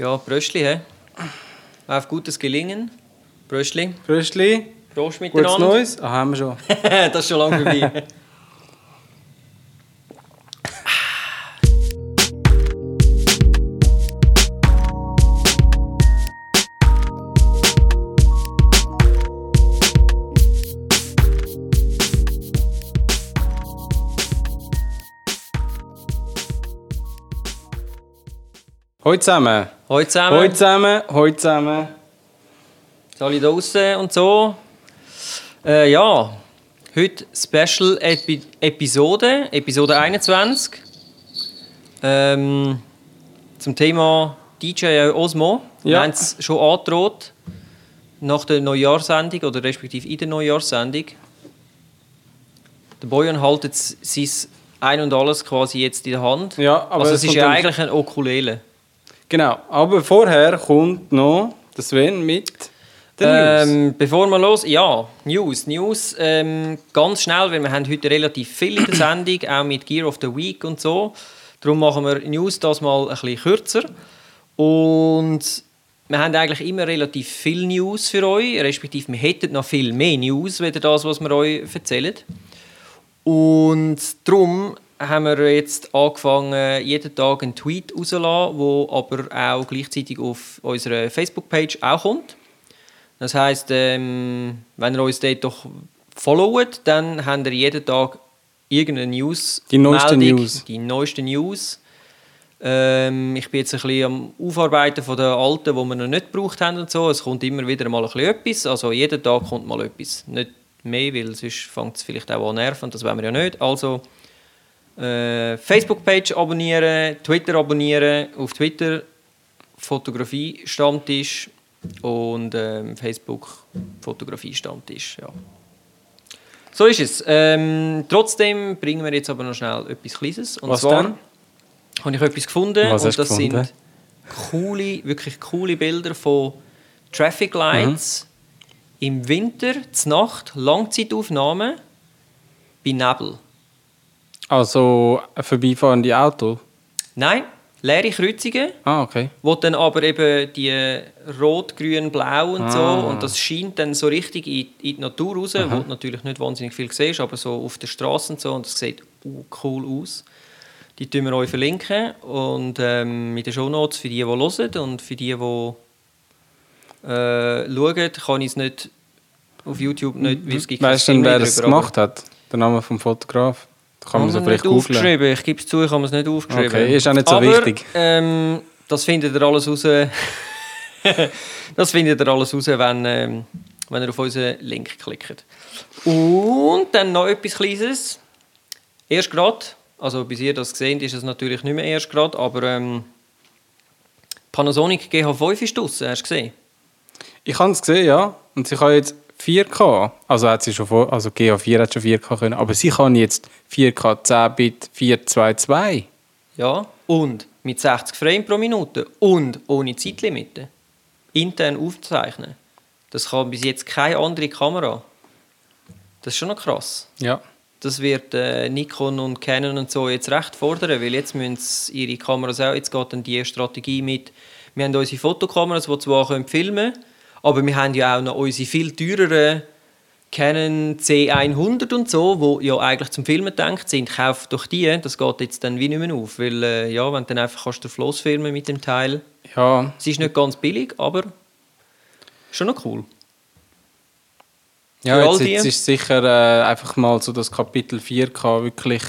Ja, Bröstli, hä? Auf gutes Gelingen. Bröstli. Fröschli, Prost gutes miteinander. Neues. Ah, haben wir schon. das ist schon lange vorbei. Hallo zusammen. Hallo zusammen. Hallo zusammen. Hallo zusammen. Alle draußen und so. Äh, ja, heute Special Epi Episode, Episode 21. Ähm, zum Thema DJ Osmo. Wir Ja. haben es schon angedroht. Nach der Neujahrssendung oder respektive in der Neujahrssendung. Der Bojan hält jetzt sein Ein und Alles quasi jetzt in der Hand. Ja, aber also es ist ja eigentlich ein Ukulele. Genau, aber vorher kommt noch der Sven mit den News. Ähm, bevor wir los, ja, News. News ähm, ganz schnell, weil wir haben heute relativ viel in der Sendung, auch mit Gear of the Week und so. Darum machen wir News das mal ein bisschen kürzer. Und wir haben eigentlich immer relativ viel News für euch, respektive wir hätten noch viel mehr News, als das, was wir euch erzählen. Und darum haben wir jetzt angefangen, jeden Tag einen Tweet rauszulassen, der aber auch gleichzeitig auf unserer Facebook-Page auch kommt. Das heisst, ähm, wenn ihr uns dort doch followt, dann habt ihr jeden Tag irgendeine News. Die neueste Meldung, News. Die neueste News. Ähm, ich bin jetzt ein bisschen am Aufarbeiten von den alten, die wir noch nicht gebraucht haben und so. Es kommt immer wieder mal ein bisschen etwas. Also jeden Tag kommt mal etwas. Nicht mehr, weil sonst fängt es vielleicht auch an nerven und das wollen wir ja nicht. Also äh, Facebook-Page abonnieren, Twitter abonnieren, auf Twitter Fotografie Stammtisch und ähm, Facebook Fotografie Stammtisch. Ja. So ist es. Ähm, trotzdem bringen wir jetzt aber noch schnell etwas Kleines. Und Was zwar denn? habe ich etwas gefunden Was und das gefunden? sind coole, wirklich coole Bilder von Traffic Lights Mhm. im Winter, zur Nacht, Langzeitaufnahmen bei Nebel. Also ein vorbeifahrende Auto. Nein, leere Kreuzungen, Ah, okay. wo dann aber eben die rot, grün, blau und so Ah. und das scheint dann so richtig in, in die Natur raus, wo du natürlich nicht wahnsinnig viel siehst, aber so auf der Straße und so und das sieht uh, cool aus. Die tun wir euch verlinken und ähm, mit den Shownotes für die, die hören und für die, die äh, schauen, kann ich es nicht auf YouTube nicht, weil es gibt kein Weißt du wer das gemacht hat? Der Name vom Fotograf? Kann man so wir vielleicht aufgeschrieben. Ich gebe es zu, ich habe es nicht aufgeschrieben. Okay, ist auch nicht so Aber, wichtig. Ähm, das findet ihr alles raus. das findet ihr alles raus, wenn, ähm, wenn ihr auf unseren Link klickt. Und dann noch etwas Kleines. Erst gerade, also bis ihr das seht, ist es natürlich nicht mehr erst gerade, aber ähm, Panasonic GH5 ist draussen, hast du gesehen? Ich habe es gesehen, ja. Und sie kann jetzt 4K. Also hat sie schon vor, also GA4 hat schon 4K können, aber sie kann jetzt 4K 10 Bit 422. Ja, und mit 60 Frames pro Minute und ohne Zeitlimite intern aufzeichnen. Das kann bis jetzt keine andere Kamera. Das ist schon noch krass. Ja. Das wird äh, Nikon und Canon und so jetzt recht fordern, weil jetzt müssen sie ihre Kameras auch, jetzt geht dann die Strategie mit, wir haben unsere Fotokameras, die zwar können filmen können, aber wir haben ja auch noch unsere viel teureren Canon C100 und so, wo ja eigentlich zum Filmen gedacht sind, kauft doch die, das geht jetzt dann wie nicht mehr auf, weil äh, ja, wenn du dann einfach kannst du Floss filmen mit dem Teil, Ja, es ist nicht ganz billig, aber schon noch cool. ja jetzt, die- jetzt ist sicher äh, einfach mal so das Kapitel 4K wirklich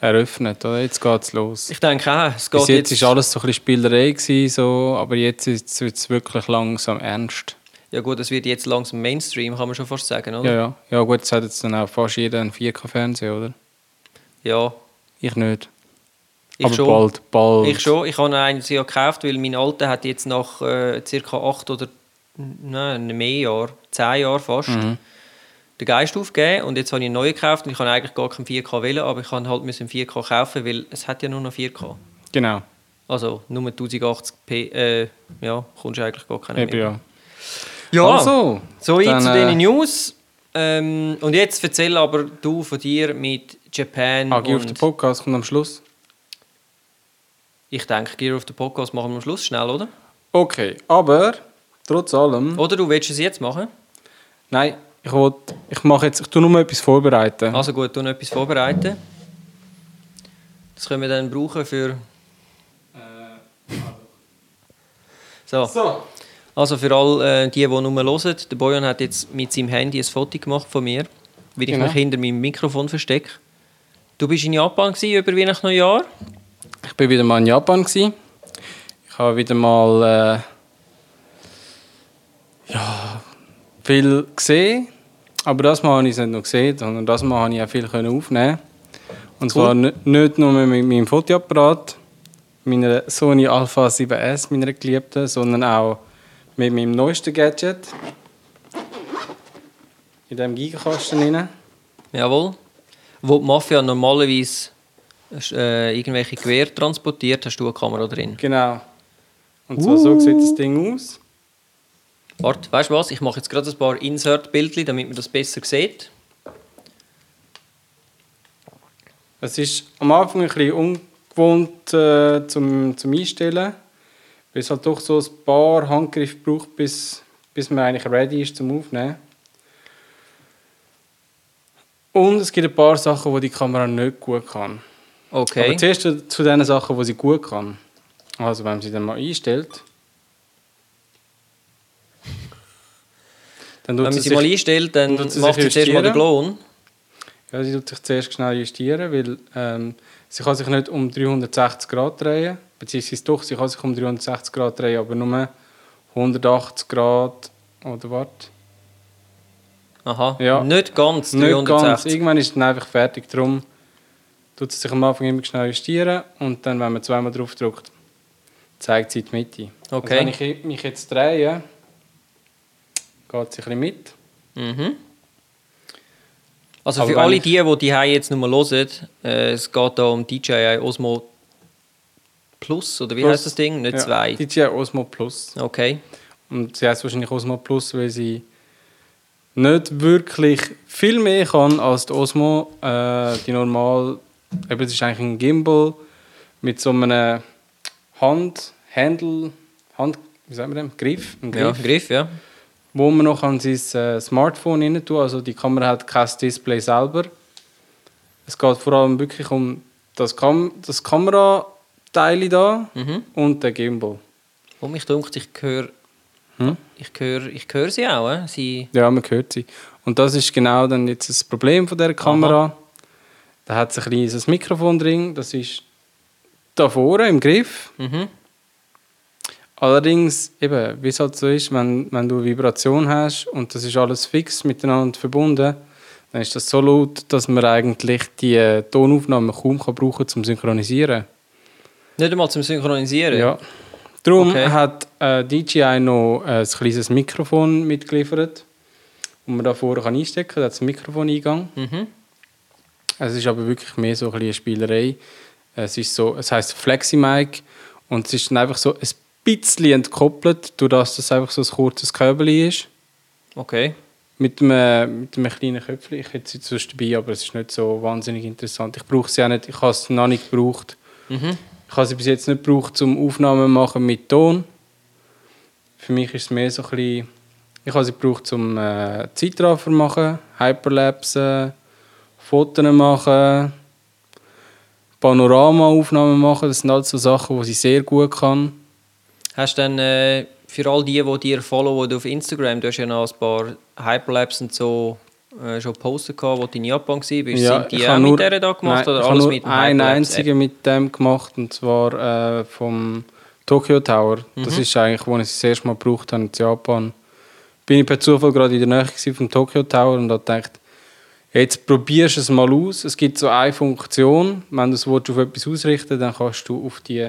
eröffnet. Oder? Jetzt geht es los. Ich denke auch, es geht Bis jetzt war alles so ein bisschen Spielerei, gewesen, so, aber jetzt ist es wirklich langsam ernst. Ja gut, es wird jetzt langsam Mainstream, kann man schon fast sagen, oder? Ja, ja. ja gut, jetzt hat jetzt dann auch fast jeder einen 4K-Fernseher, oder? Ja, Ich nicht. ich aber schon. bald, bald. Ich schon. Ich habe einen ja gekauft, weil mein Alter hat jetzt nach äh, ca. acht oder nein, mehr Jahr, zehn Jahren fast, Mhm. Den Geist aufgegeben und jetzt habe ich einen neuen gekauft und ich habe eigentlich gar keinen 4K wählen, aber ich kann halt müssen 4K kaufen, weil es hat ja nur noch 4K. Genau. Also nur 1080p, äh, ja, kommst du eigentlich gar keinen Eben, mehr. ja. Ja, Also, so dann, zu äh, den News. Ähm, und jetzt erzähl aber du von dir mit Japan Agi auf und den Podcast kommt am Schluss. ich denke, Gear of the Podcast machen wir am Schluss schnell, oder? Okay, aber trotz allem... Oder du willst es jetzt machen? Nein, ich, will, ich mache jetzt... Ich tue nur etwas vorbereiten. Also gut, noch etwas vorbereiten. Das können wir dann brauchen für... So, So. also für all äh, die, die nur hören, der Bojan hat jetzt mit seinem Handy ein Foto gemacht von mir, wie ich Genau. mich hinter meinem Mikrofon verstecke. Du bist in Japan gewesen, über Weihnachten Neujahr. Ich war wieder mal in Japan. Gewesen. Ich habe wieder mal äh, ja, viel gesehen. Aber das Mal habe ich es nicht nur gesehen, sondern das Mal habe ich auch viel können aufnehmen Und zwar Cool. nicht nur mit meinem Fotoapparat, meiner Sony Alpha 7S, meiner geliebten, sondern auch mit meinem neuesten Gadget. In diesem Gigakasten rein. Jawohl. Wo die Mafia normalerweise äh, irgendwelche Gewehr transportiert, hast du eine Kamera drin. Genau. Und zwar so sieht das Ding aus. Warte, weißt du was? Ich mache jetzt gerade ein paar Insert-Bildchen, damit man das besser sieht. Es ist am Anfang ein bisschen ungewohnt äh, zum, zum Einstellen, weil es halt doch so ein paar Handgriffe braucht, bis, bis man eigentlich ready ist zum Aufnehmen. Und es gibt ein paar Sachen, die die Kamera nicht gut kann. Okay. Aber zuerst zu, den Sachen, die sie gut kann. Also wenn man sie dann mal einstellt, dann Wenn man sie sich, mal einstellt, dann sie macht sie zuerst mal den. Klon. Ja, sie tut sich zuerst schnell justieren, weil ähm, sie kann sich nicht um 360 Grad drehen, beziehungsweise doch, sie kann sich um 360 Grad drehen, aber nur 180 Grad oder was? Aha, Ja. nicht ganz Nicht ganz. 360. Irgendwann ist es dann einfach fertig. Darum tut sie sich am Anfang immer schnell justieren und dann, wenn man zweimal drauf drückt, zeigt sie die Mitte. Okay. Also wenn ich mich jetzt drehe, geht sie ein bisschen mit. Mhm. Also Aber für alle die, die die jetzt nur hören, äh, es geht da um DJI Osmo Plus, oder wie Plus. heißt das Ding? Nicht Ja, zwei. DJI Osmo Plus. Okay. Und sie heißt wahrscheinlich Osmo Plus, weil sie nicht wirklich viel mehr kann als die Osmo. Äh, die normal, eben, es ist eigentlich ein Gimbal mit so einem Hand, Handle, Hand, wie sagen wir dem? Griff, ein Ja, Griff, Griff, ja. Wo man noch an sein äh, Smartphone rein tun. Also die Kamera hat kein Display selber. Es geht vor allem wirklich um das, Kam das Kamerateil da Mhm. und der Gimbal. Und mich dunkt, ich höre Hm? ich höre ich höre sie auch. Äh? Sie, Ja, man hört sie. Und das ist genau dann jetzt das Problem von der Kamera. Da hat es ein kleines Mikrofon drin, das ist da vorne im Griff. mhm. Allerdings, eben, wie es halt so ist, wenn, wenn du Vibration hast und das ist alles fix miteinander verbunden, dann ist das so laut, dass man eigentlich die äh, Tonaufnahme kaum kann brauchen zum Synchronisieren. Nicht einmal zum Synchronisieren. Ja. Darum Okay. hat äh, DJI noch äh, ein kleines Mikrofon mitgeliefert, wo man da vorne kann einstecken kann. Da hat es einen Mikrofoneingang. Mhm. Es ist aber wirklich mehr so ein eine Spielerei. Es ist so, es heißt FlexiMic und es ist dann einfach so ein bisschen entkoppelt, durch das das einfach so ein kurzes Kabel ist. Okay. Mit einem, mit einem kleinen Köpfchen. Ich hätte sie sonst dabei, aber es ist nicht so wahnsinnig interessant. Ich brauche sie auch nicht, ich habe es noch nicht gebraucht. Mhm. Ich habe sie bis jetzt nicht gebraucht, zum Aufnahmen machen mit Ton. Für mich ist es mehr so ein bisschen, ich habe sie gebraucht, zum äh, Zeitraffer machen, Hyperlapse, Fotos machen, Panoramaaufnahmen machen. Das sind alles so Sachen, die sie sehr gut kann. Hast du dann äh, für all die, die dir followen auf Instagram, du hast ja noch ein paar Hyperlapse und so äh, schon gepostet, gehabt, wo du in Japan warst. sind die auch habe mit nur- der da gemacht Nein, oder alles nur mit dem einen einzigen mit dem gemacht, und zwar äh, vom Tokyo Tower. Das Mhm. ist eigentlich, wo ich das erste Mal gebraucht habe in Japan. Bin ich per Zufall gerade in der Nähe vom Tokyo Tower und habe gedacht, jetzt probierst du es mal aus. Es gibt so eine Funktion, wenn du es auf etwas ausrichten willst, dann kannst du auf die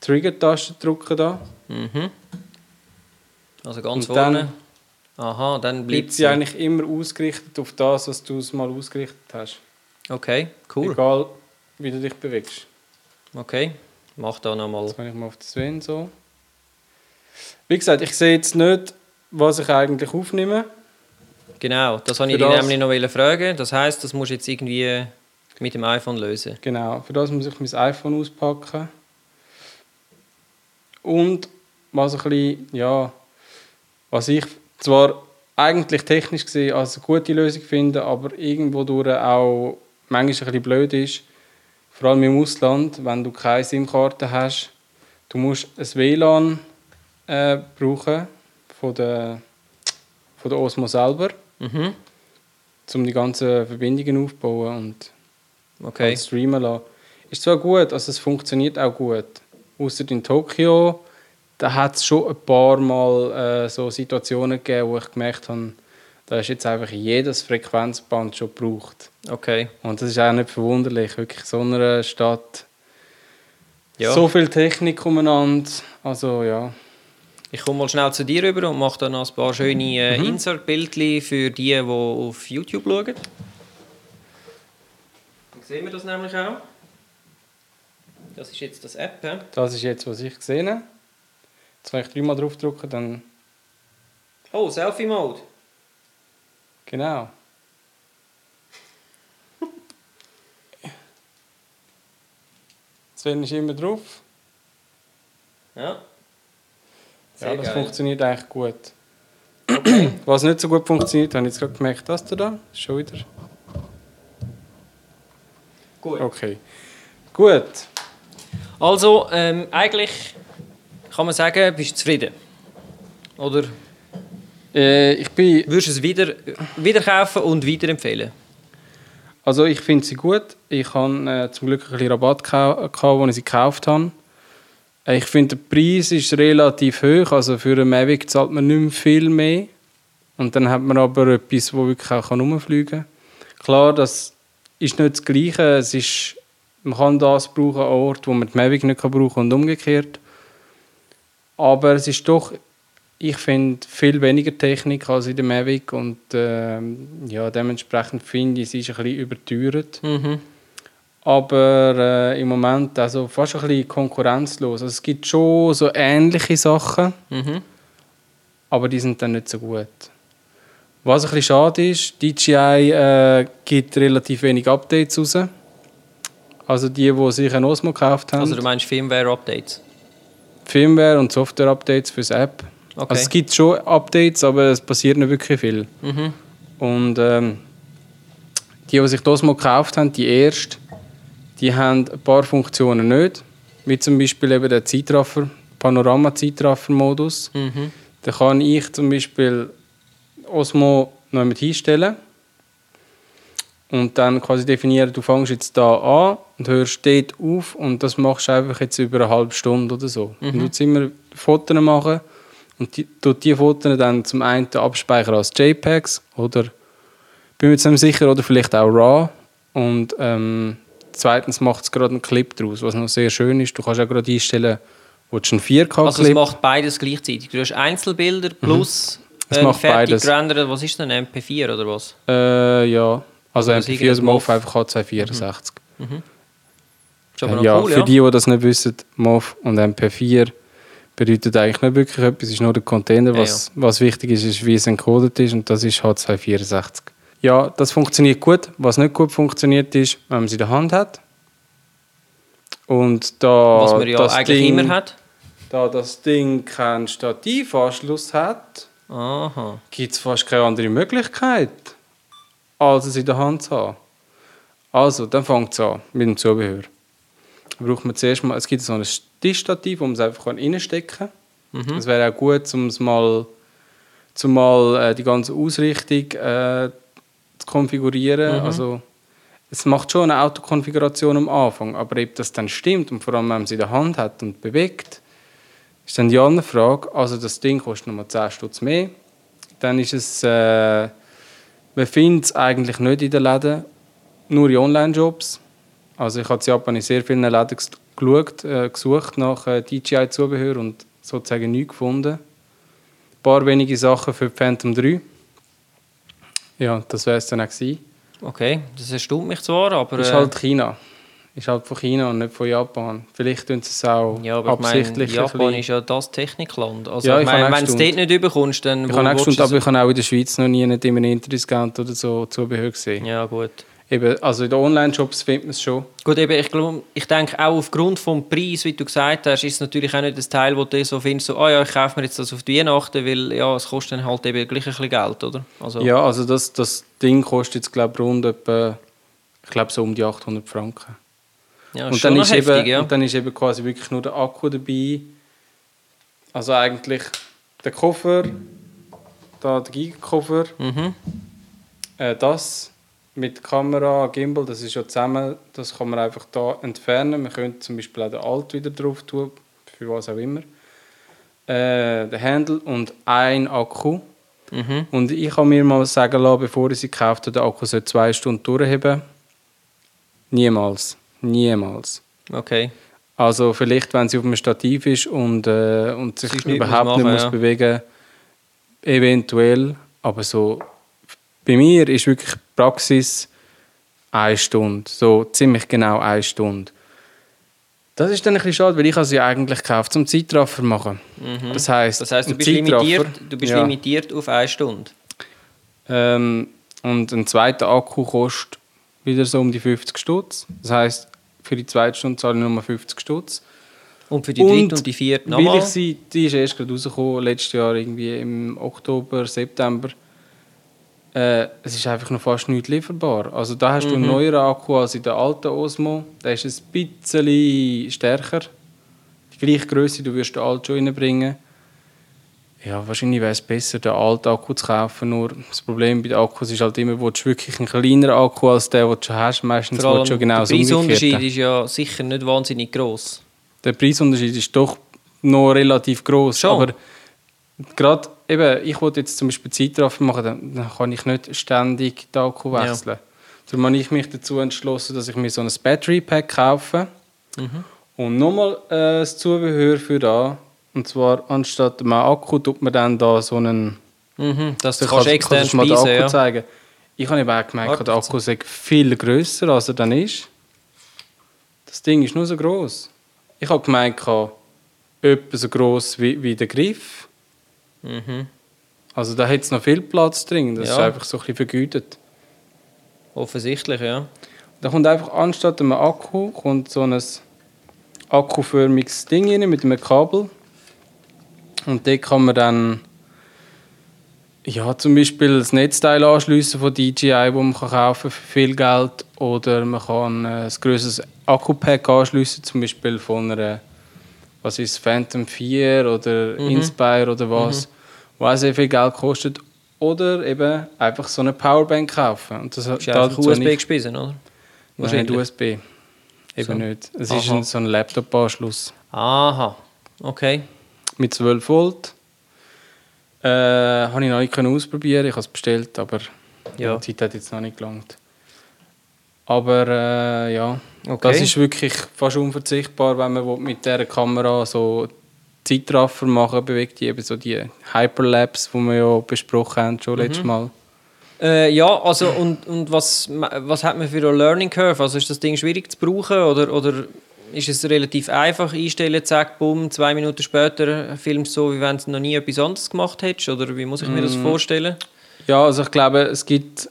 Trigger-Taste drücken. Da. Mhm. Also ganz Und dann vorne. Aha, dann bleibt sie eigentlich immer ausgerichtet auf das, was du es mal ausgerichtet hast. Okay, cool. Egal, wie du dich bewegst. Okay, mach da nochmal. Jetzt kann ich mal auf den Sven so. Wie gesagt, ich sehe jetzt nicht, was ich eigentlich aufnehme. Genau, das wollte ich dich das- nämlich noch fragen. Das heisst, das musst du jetzt irgendwie mit dem iPhone lösen. Genau, für das muss ich mein iPhone auspacken. Und was ein bisschen, ja, was ich zwar eigentlich technisch gesehen als eine gute Lösung finde, aber irgendwo durch auch manchmal ein bisschen blöd ist, vor allem im Ausland, wenn du keine SIM-Karte hast, du musst ein WLAN äh, brauchen von der, von der Osmo selber, Mhm. um die ganzen Verbindungen aufzubauen und Okay. streamen lassen. Ist zwar gut, also es funktioniert auch gut. Außer in Tokio, da hat es schon ein paar Mal äh, so Situationen gegeben, wo ich gemerkt habe, da ist jetzt einfach jedes Frequenzband schon gebraucht. Okay. Und das ist auch nicht verwunderlich, wirklich so einer Stadt. Ja. So viel Technik umeinander, also ja. Ich komme mal schnell zu dir rüber und mache dann noch ein paar schöne äh, Mhm. Insert-Bildchen für die, die auf YouTube schauen. Dann sehen wir das nämlich auch. Das ist jetzt das App. Das ist jetzt, was ich gesehen habe. Jetzt, wenn ich dreimal drauf drücke, dann Oh, Selfie-Mode. genau. Sven ist immer drauf. Ja. Sehr Ja, das geil. funktioniert eigentlich gut. Okay. Was nicht so gut funktioniert, habe ich jetzt gerade gemerkt, das da, schon wieder. Gut. Okay. Gut. Also, ähm, eigentlich kann man sagen, bist du zufrieden. Oder Äh, ich bin, würdest du es wieder, wieder kaufen und weiterempfehlen? also ich finde sie gut. Ich habe äh, zum Glück ein bisschen Rabatt gehabt, als ich sie gekauft habe. Äh, Ich finde, der Preis ist relativ hoch. Also für einen Mavic zahlt man nicht mehr viel mehr. Und dann hat man aber etwas, das wirklich auch rumfliegen kann. Klar, das ist nicht das Gleiche. Es ist, man kann das brauchen an Ort, wo man die Mavic nicht kann brauchen und umgekehrt. Aber es ist doch, ich finde, viel weniger Technik als in der Mavic und ähm, ja, dementsprechend finde ich, sie ist ein bisschen überteuert. Mhm. Aber äh, im Moment also fast ein bisschen konkurrenzlos. Also es gibt schon so ähnliche Sachen, Mhm. aber die sind dann nicht so gut. Was ein bisschen schade ist, DJI äh, gibt relativ wenig Updates raus. Also die, die sich ein Osmo gekauft haben. Also du meinst Firmware-Updates? Firmware- und Software-Updates fürs App. Okay. Also es gibt schon Updates, aber es passiert nicht wirklich viel. Mhm. Und ähm, die, die sich das mal gekauft haben, die erste, die haben ein paar Funktionen nicht. Wie zum Beispiel eben der Zeitraffer, Panorama-Zeitraffer-Modus. Mhm. Da kann ich zum Beispiel Osmo noch mit hinstellen und dann quasi definieren, du fängst jetzt da an und hörst dort auf und das machst du einfach jetzt über eine halbe Stunde oder so. Mhm. Und du jetzt immer Fotos machen und die, tut die Fotos dann zum einen abspeichern als JPEGs oder bin mir jetzt nicht sicher oder vielleicht auch RAW und ähm, zweitens macht es gerade einen Clip daraus, was noch sehr schön ist. Du kannst auch gerade einstellen, wo du einen 4K-Clip Also es macht beides gleichzeitig. Du hast Einzelbilder plus Mhm. Es ähm, macht fertig beides. gerendert. Was ist denn MP4 oder was? Äh, ja. Also Oder das MP4 irgendein ist MOV MOV. einfach H264. Ist aber noch Äh, ja, cool, für ja. die, die das nicht wissen, MOV und MP4 bedeutet eigentlich nicht wirklich etwas, es ist nur der Container. Ja, Was, was wichtig ist, ist, wie es encoded ist und das ist H264. Ja, das funktioniert gut. Was nicht gut funktioniert ist, wenn man sie in der Hand hat. Und da Was man ja das eigentlich Ding, immer hat. Da das Ding keinen Stativanschluss hat, gibt es fast keine andere Möglichkeit, als es in der Hand zu haben. Also, dann fängt es an mit dem Zubehör. Braucht man zuerst mal, es gibt so ein Tischstativ, wo man es einfach reinstecken kann. Das wäre auch gut, um es mal, zum mal äh, die ganze Ausrichtung äh, zu konfigurieren. Also, es macht schon eine Autokonfiguration am Anfang, aber ob das dann stimmt und vor allem, wenn man es in der Hand hat und bewegt, ist dann die andere Frage. Also das Ding kostet nochmal 10 Stutz mehr. Dann ist es, äh, man findet es eigentlich nicht in den Läden, nur in Online-Jobs. Also ich habe in Japan in sehr vielen Läden ges- geschaut, äh, gesucht nach äh, DJI-Zubehör und sozusagen nichts gefunden. Ein paar wenige Sachen für die Phantom 3. Ja, das wäre es dann auch gewesen. Okay, das erstaunt mich zwar, aber... Ist äh, halt China. Ist halt von China und nicht von Japan. Vielleicht tun sie es auch ja, aber ich absichtlich ein Japan bisschen- ist ja das Technikland. Also Ja, ich ich auch wenn du es dort nicht überkommst, dann... Ich habe du aber ich habe auch in der Schweiz noch nie nicht in einem Interdiscount oder so Zubehör gesehen. Ja, gut. eben, also in den Online-Shops findet man es schon. Gut, eben, ich, glaub, ich denke auch aufgrund des Preis, wie du gesagt hast, ist es natürlich auch nicht das Teil, wo du so findest, so, ah ja, ich kaufe mir jetzt das auf die Weihnachten, weil ja, es kostet dann halt eben gleich ein bisschen Geld, oder? Also, Ja, also das, das Ding kostet jetzt, glaube ich, rund etwa, ich glaube, so um die 800 Franken. Ja, und, dann ist heftig, eben, ja. und dann ist eben quasi wirklich nur der Akku dabei. Also eigentlich der Koffer, da der Gigakoffer, Mhm. äh, das mit Kamera, Gimbal, das ist ja zusammen, das kann man einfach da entfernen. Man könnte zum Beispiel auch den Alt wieder drauf tun, für was auch immer. Äh, der Handle und ein Akku. Mhm. Und ich habe mir mal sagen lassen, bevor ich sie gekauft habe, der Akku soll zwei Stunden durchheben. Niemals. Niemals. Okay. Also vielleicht, wenn sie auf einem Stativ ist und, äh, und sich nicht überhaupt muss nicht machen, muss ja. bewegen, eventuell. Aber so bei mir ist wirklich Praxis eine Stunde. So ziemlich genau eine Stunde. Das ist dann ein bisschen schade, weil ich habe sie eigentlich gekauft, zum Zeitraffer machen. Das heißt, Mhm. Das heisst, du bist, limitiert, du bist ja. limitiert auf eine Stunde. Ähm, und ein zweiter Akku kostet wieder so um die 50 Stutz. Das heißt, für die zweite Stunde zahle ich nur 50 Stutz. Und für die dritte und die vierte Weil nochmal. ich sie, die ist erst gerade rausgekommen, letztes Jahr irgendwie im Oktober, September. Äh, es ist einfach noch fast nicht lieferbar. Also da hast du Mhm. einen neueren Akku als in der alten Osmo. Der ist ein bisschen stärker. Die gleiche Größe, du wirst den alten schon reinbringen. Ja, wahrscheinlich wäre es besser, den alten Akku zu kaufen. Nur das Problem bei den Akkus ist halt immer, du wirklich einen kleineren Akku als der, den du schon hast. Meistens Vor allem du der genau das Preisunterschied ist ja sicher nicht wahnsinnig gross. Der Preisunterschied ist doch noch relativ groß. Schon. Aber gerade eben, ich wollte jetzt zum Beispiel Zeitraffer machen, dann, dann kann ich nicht ständig den Akku Ja. wechseln. Darum habe ich mich dazu entschlossen, dass ich mir so ein Battery Pack kaufe Mhm. und nochmal äh, das Zubehör für da. Und zwar anstatt einem Akku tut man dann da so einen. Mhm. Das Da kannst du extern kannst du mal den Akku ja. zeigen. Ich habe eben auch gemerkt, Warte der Akku sei viel grösser, als er dann ist. Das Ding ist nur so groß. Ich habe gemeint, etwa so groß wie, wie der Griff. Mhm. Also da hat es noch viel Platz drin. Das Ja. ist einfach so ein bisschen vergütet. Offensichtlich, ja. Da kommt einfach anstatt einem Akku kommt so ein akkuförmiges Ding rein mit einem Kabel. Und dort kann man dann ja, zum Beispiel das Netzteil anschliessen von DJI, wo man kann kaufen für viel Geld. Oder man kann äh, ein größeres Akku-Pack anschliessen, zum Beispiel von einer was ist Phantom 4 oder Inspire oder was, wo auch sehr viel Geld kostet. Oder eben einfach so eine Powerbank kaufen. Und das, Du hast einfach dazu USB gespissen, oder? Nein, Wahrscheinlich. USB. Eben So. nicht. Es ist Aha. ein, so ein Laptop-Anschluss Aha. Okay. Mit 12 Volt. Äh, habe ich noch nicht ausprobieren. Ich habe es bestellt, aber Ja. die Zeit hat jetzt noch nicht gelangt. Aber äh, ja, Okay. das ist wirklich fast unverzichtbar, wenn man mit dieser Kamera so Zeitraffer machen bewegt, die eben so die Hyperlapse, die wir ja besprochen haben schon Mhm. letztes Mal. Äh, ja, also und, und was, was hat man für eine Learning Curve? Also ist das Ding schwierig zu brauchen oder, oder ist es relativ einfach einstellen, zack, bumm, zwei Minuten später filmst du so, wie wenn du noch nie etwas anderes gemacht hättest? Oder wie muss ich mir das Mm. vorstellen? Ja, also ich glaube, es gibt,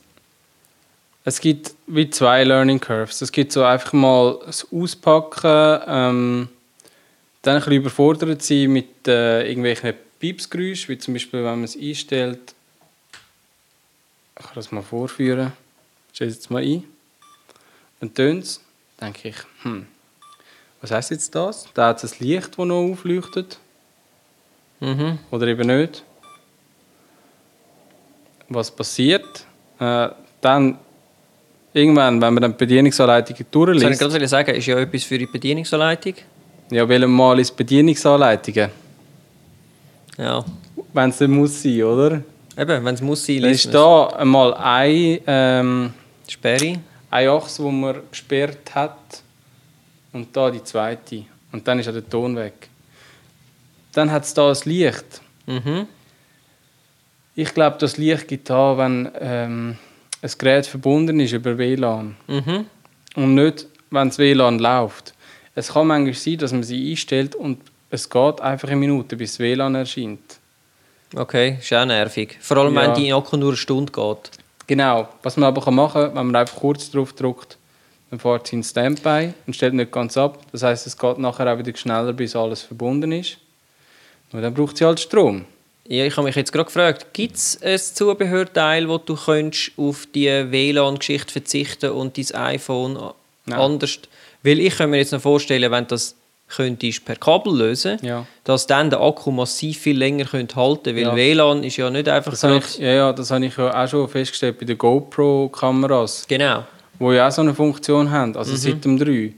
es gibt wie zwei Learning Curves. Es gibt so einfach mal das Auspacken, ähm, dann ein bisschen überfordert sein mit äh, irgendwelchen Piepsgeräuschen, wie zum Beispiel, wenn man es einstellt. Ich kann das mal vorführen. Ich stelle es jetzt mal ein. Dann tönt es. denke ich, hm, was heisst jetzt das? Da hat es ein Licht, das noch aufleuchtet. Mhm. Oder eben nicht. Was passiert? Äh, dann irgendwann, wenn man dann die Bedienungsanleitung Das wollte ich durchliest, gerade sagen, ist ja etwas für die Bedienungsanleitung. ja, welchen Mal ist Bedienungsanleitungen? Ja. Wenn es muss sein, oder? Eben, wenn es muss sein, Dann ist da einmal ein, ähm. Sperre. eine Achse, die man gesperrt hat und da die zweite. Und dann ist ja der Ton weg. Dann hat es da das Licht. Mhm. Ich glaube, das Licht gibt da, wenn ähm, ein Gerät verbunden ist über WLAN. Mhm. Und nicht, wenn das WLAN läuft. Es kann manchmal sein, dass man sie einstellt und es geht einfach eine Minute, bis das WLAN erscheint. Okay, ist auch nervig. Vor allem, Ja. wenn die Akku nur eine Stunde geht. Genau. Was man aber machen kann, wenn man einfach kurz drauf drückt, dann fährt sie in Standby und stellt nicht ganz ab. Das heißt, es geht nachher auch wieder schneller, bis alles verbunden ist. Und dann braucht sie halt Strom. Ja, ich habe mich jetzt gerade gefragt, gibt es ein Zubehörteil, wo du könntest auf die WLAN-Geschichte verzichten und dein iPhone Nein. anders... Weil ich kann mir jetzt noch vorstellen, wenn du das könntest per Kabel lösen, Ja. dass dann der Akku massiv viel länger könnte halten, weil Ja. WLAN ist ja nicht einfach Das gerade- ich, ja, ja, das habe ich ja auch schon festgestellt bei den GoPro-Kameras, Genau. Die ja auch so eine Funktion haben, also seit dem 3.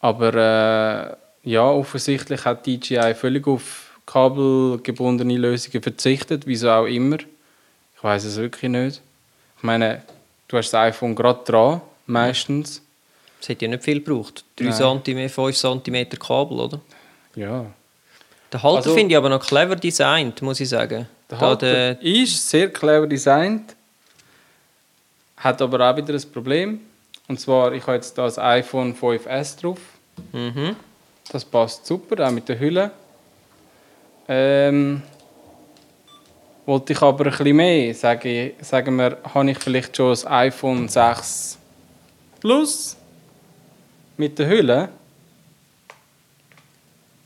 Aber äh, ja, offensichtlich hat DJI völlig auf kabelgebundene Lösungen verzichtet, wieso auch immer. Ich weiß es wirklich nicht. Ich meine, du hast das iPhone gerade dran, meistens. Es hat ja nicht viel gebraucht. 3 Nein. cm, 5 cm Kabel, oder? Ja. Der Halter Also- finde ich aber noch clever designt, muss ich sagen. Der Da Halter der- ist sehr clever designt, hat aber auch wieder ein Problem. Und zwar, ich habe jetzt da das iPhone 5S drauf. Mhm. Das passt super, auch mit der Hülle. Ähm, wollte ich aber ein bisschen mehr, sage ich, sagen wir, habe ich vielleicht schon das iPhone 6 Plus mit der Hülle,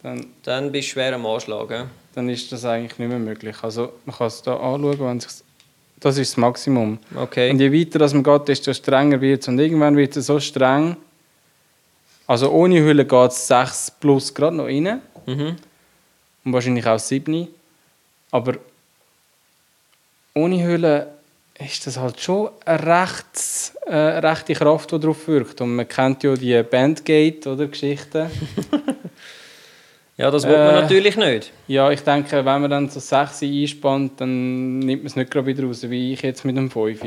dann, Dann bist du schwer am Anschlag. gell? dann ist das eigentlich nicht mehr möglich. Also man kann es da anschauen, wenn sich das ist das Maximum. Okay. Und je weiter das man geht, desto strenger wird es. Und irgendwann wird es so streng, also ohne Hülle geht es 6 Plus gerade noch rein. Mhm. und wahrscheinlich auch 7. Aber ohne Hülle ist das halt schon eine, rechts, äh, rechte Kraft, die darauf wirkt. Und man kennt ja die Bandgate oder Geschichten. Ja, das will man Äh. natürlich nicht. ja, ich denke, wenn man dann so 6 einspannt, dann nimmt man es nicht gerade wieder raus, wie ich jetzt mit dem 5.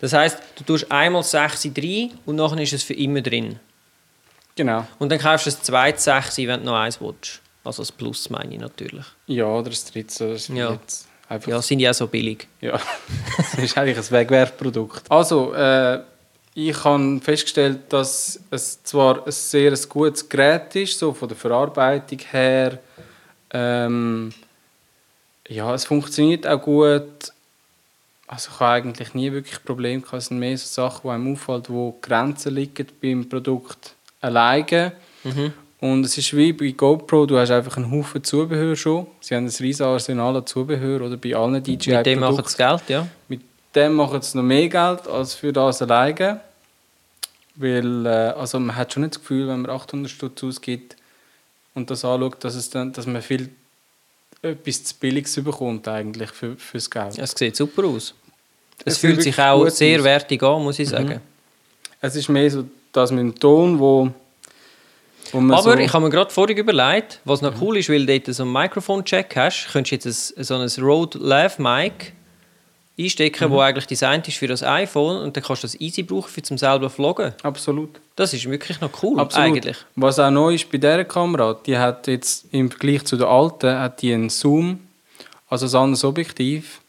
Das heisst, du tust einmal 6 rein und nachher ist es für immer drin. Genau. Und dann kaufst du ein zweites 6, wenn du noch eins willst. Also das Plus meine ich natürlich. Ja, oder das dritte. Das Ja. jetzt einfach Ja, sind ja so billig. Ja, das ist eigentlich ein Wegwerfprodukt. Also, äh, ich habe festgestellt, dass es zwar ein sehr gutes Gerät ist, so von der Verarbeitung her. Ähm, ja, es funktioniert auch gut. Also ich habe eigentlich nie wirklich Probleme gehabt. Es sind mehr so Sachen, die einem auffallen, wo Grenzen liegen beim Produkt alleine. Mhm. Und es ist wie bei GoPro, du hast einfach einen Haufen Zubehör schon. Sie haben ein riesiges Arsenal an Zubehör oder bei allen DJI Mit dem machen sie Geld, ja. Mit dem machen sie noch mehr Geld als für das alleine. Weil, äh, also man hat schon nicht das Gefühl, wenn man 800 Stutz ausgibt und das anschaut, dass, es dann, dass man viel etwas zu Billiges bekommt eigentlich für, fürs Geld. Es sieht super aus. Es, Es fühlt sich auch sehr aus. Mhm. wertig an, muss ich sagen. Es ist mehr so das mit dem Ton, wo, wo man Aber so, ich habe mir gerade vorhin überlegt, was noch cool ist, weil du dort so einen Mikrofon-Check hast, könntest du jetzt ein, so ein Rode Lav Mic einstecken, Mhm. wo eigentlich designt ist für das iPhone und dann kannst du das easy brauchen, für zum selber vloggen. Absolut. Das ist wirklich noch cool, Absolut. eigentlich. Was auch neu ist bei dieser Kamera, die hat jetzt im Vergleich zu der alten hat die einen Zoom, also ein anderes Objektiv.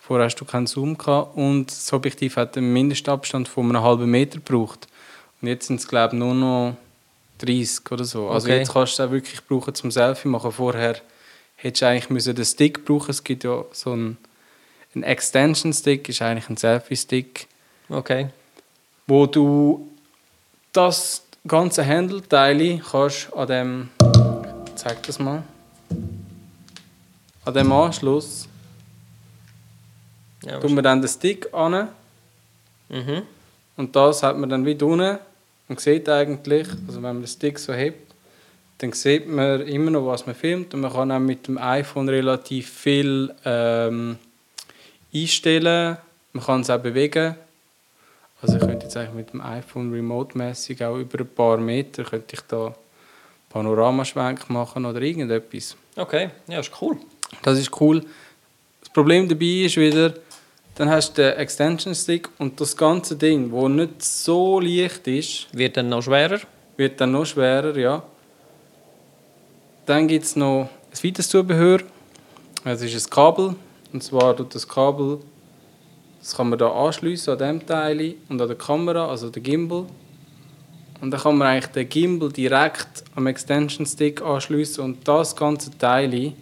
Vorher hast du keinen Zoom gehabt und das Objektiv hat einen Mindestabstand von einem halben Meter gebraucht. Und jetzt sind es glaube ich nur noch 30 oder so. Also Okay. jetzt kannst du es auch wirklich brauchen zum Selfie machen. Vorher hättest du eigentlich müssen den Stick brauchen. Es gibt ja so einen, einen Extension Stick, ist eigentlich ein Selfie Stick Okay. wo du das ganze Handelteil kannst an dem ich zeig das mal an dem Anschluss Ja, tut man dann den Stick an mhm. und das hat man dann wie unten und sieht eigentlich, also wenn man den Stick so hebt, dann sieht man immer noch, was man filmt und man kann auch mit dem iPhone relativ viel ähm, einstellen. Man kann es auch bewegen. Also ich könnte jetzt eigentlich mit dem iPhone remote-mäßig auch über ein paar Meter könnte ich da Panoramaschwenk machen oder irgendetwas. Okay, ja, ist cool. Das ist cool. Das Problem dabei ist wieder, dann hast du den Extension Stick und das ganze Ding, wo nicht so leicht ist, Wird dann noch schwerer. wird dann noch schwerer, ja. Dann gibt es noch ein weiteres Zubehör. Es ist ein Kabel. Und zwar tut das Kabel, das kann man da anschliessen an dem Teil und an der Kamera, also der Gimbal. Und dann kann man eigentlich den Gimbal direkt am Extension Stick anschliessen und das ganze Teil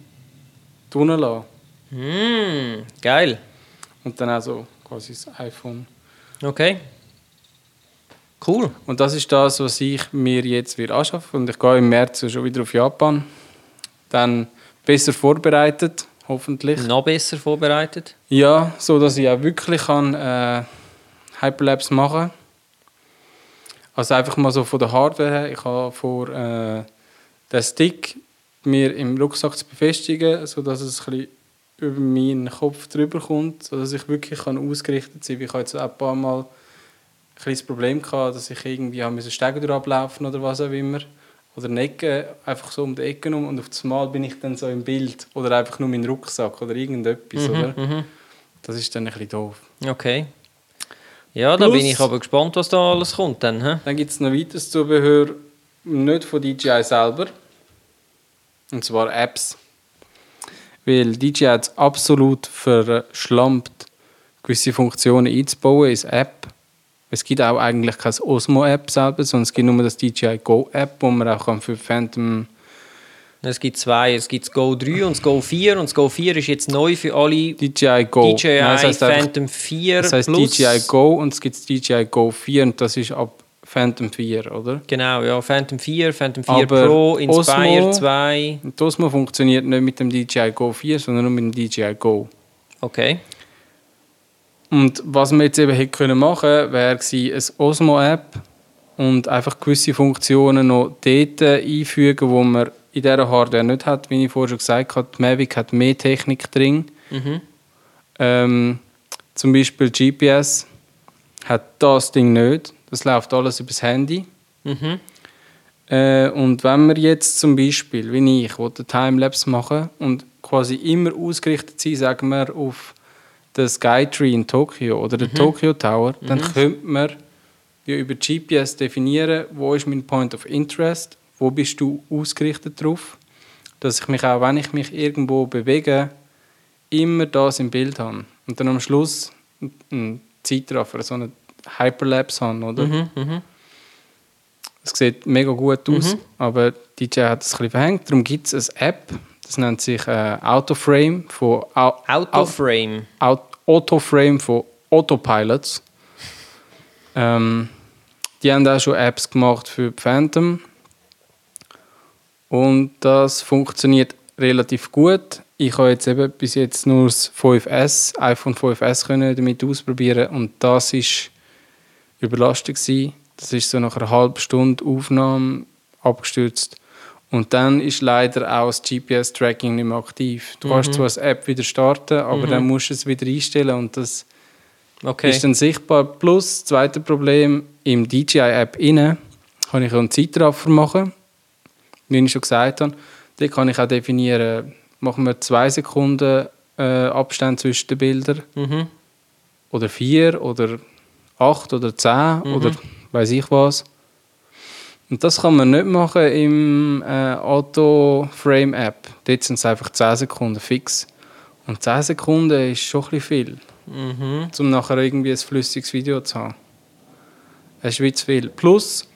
drinnen lassen. Mm, geil. Und dann auch so quasi das iPhone. Okay. Cool. Und das ist das, was ich mir jetzt wieder anschaffen Und ich gehe im März schon wieder auf Japan. Dann besser vorbereitet, hoffentlich. Noch besser vorbereitet. Ja, so dass ich auch wirklich kann, äh, Hyperlapse machen kann. Also einfach mal so von der Hardware her. Ich habe vor, äh, den Stick mir im Rucksack zu befestigen, sodass es ein bisschen über meinen Kopf drüber kommt, sodass ich wirklich kann ausgerichtet sein kann. Ich habe jetzt ein paar Mal ein kleines Problem gehabt, dass ich irgendwie habe Stege ablaufen oder was auch immer. Oder eine Ecke, einfach so um die Ecke um und auf das Mal bin ich dann so im Bild. Oder einfach nur mein Rucksack oder irgendetwas, Mhm, oder? mhm. Das ist dann ein bisschen doof. Okay. Ja, da Plus- bin ich aber gespannt, was da alles kommt dann. Dann gibt es noch weiteres Zubehör, nicht von DJI selber. Und zwar Apps. Weil DJI hat es absolut verschlampt, gewisse Funktionen einzubauen ins App. Es gibt auch eigentlich keine Osmo-App selber, sondern es gibt nur das DJI Go-App, wo man auch für Phantom Es gibt zwei. Es gibt das Go 3 und das Go 4. Und das Go 4 ist jetzt neu für alle DJI Go. DJI Nein, das einfach- Phantom 4 Das heißt Plus. DJI Go und es gibt das DJI Go 4 und das ist ab Phantom 4, oder? Genau, ja. Phantom 4, Phantom 4 Aber Pro, Inspire Osmo- 2. Und das Osmo funktioniert nicht mit dem DJI Go 4, sondern nur mit dem DJI Go. Okay. Und was wir jetzt eben hätte können machen wäre eine Osmo-App und einfach gewisse Funktionen noch dort einfügen, wo man in dieser Hardware nicht hat. Wie ich vorher schon gesagt habe, die Mavic hat mehr Technik drin. Mhm. Ähm, zum Beispiel GPS hat das Ding nicht. Das läuft alles übers Handy. Mhm. Äh, und wenn wir jetzt zum Beispiel, wie ich, will, eine Timelapse machen und quasi immer ausgerichtet sein, sagen wir, auf den Skytree in Tokio oder den Tokyo Tower, dann könnte man ja über GPS definieren, wo ist mein Point of Interest, wo bist du ausgerichtet drauf, dass ich mich auch, wenn ich mich irgendwo bewege, immer das im Bild habe. Und dann am Schluss einen Zeitraffer, so einen Hyperlapse haben, oder? Mhm. Mhm. Es sieht mega gut aus, aber DJ hat es ein bisschen verhängt. Darum gibt es eine App, das nennt sich äh, Autoframe von Au Autoframe. Au Autoframe von Autopilots. Ähm, die haben auch schon Apps gemacht für Phantom. Und das funktioniert relativ gut. Ich habe jetzt eben bis jetzt nur das 5S, iPhone 5S können damit ausprobieren und das ist überlastet gewesen. Das ist so nach einer halben Stunde Aufnahme abgestürzt. Und dann ist leider auch das GPS-Tracking nicht mehr aktiv. Du kannst zwar das App wieder starten, aber dann musst du es wieder einstellen und das Okay. ist dann sichtbar. Plus, das zweite Problem, im DJI-App inne kann ich einen Zeitraffer machen. Wie ich schon gesagt habe, da kann ich auch definieren, machen wir zwei Sekunden äh, Abstand zwischen den Bildern Mhm. oder vier oder acht oder zehn oder weiß ich was. Und das kann man nicht machen im äh, Auto-Frame-App. Dort sind es einfach 10 Sekunden fix. Und 10 Sekunden ist schon ein bisschen viel, Mhm. um nachher irgendwie ein flüssiges Video zu haben. Es ist wie zu viel. Plus,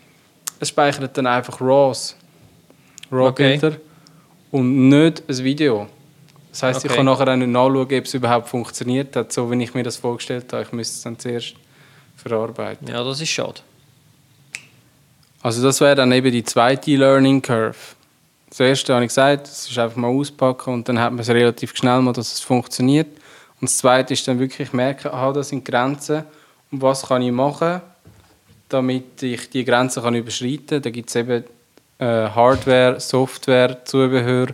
es speichert dann einfach RAWs. RAW-Bilder. Und nicht ein Video. Das heisst, ich Okay. kann nachher auch nicht nachschauen, ob es überhaupt funktioniert hat, so wie ich mir das vorgestellt habe. Ich müsste es dann zuerst verarbeiten. Ja, das ist schade. Also das wäre dann eben die zweite Learning Curve. Das erste habe ich gesagt, es ist einfach mal auspacken und dann hat man es relativ schnell mal, dass es funktioniert. Und das zweite ist dann wirklich merken, aha, das sind Grenzen und was kann ich machen, damit ich die Grenzen kann überschreiten kann. Da gibt es eben äh, Hardware, Software, Zubehör,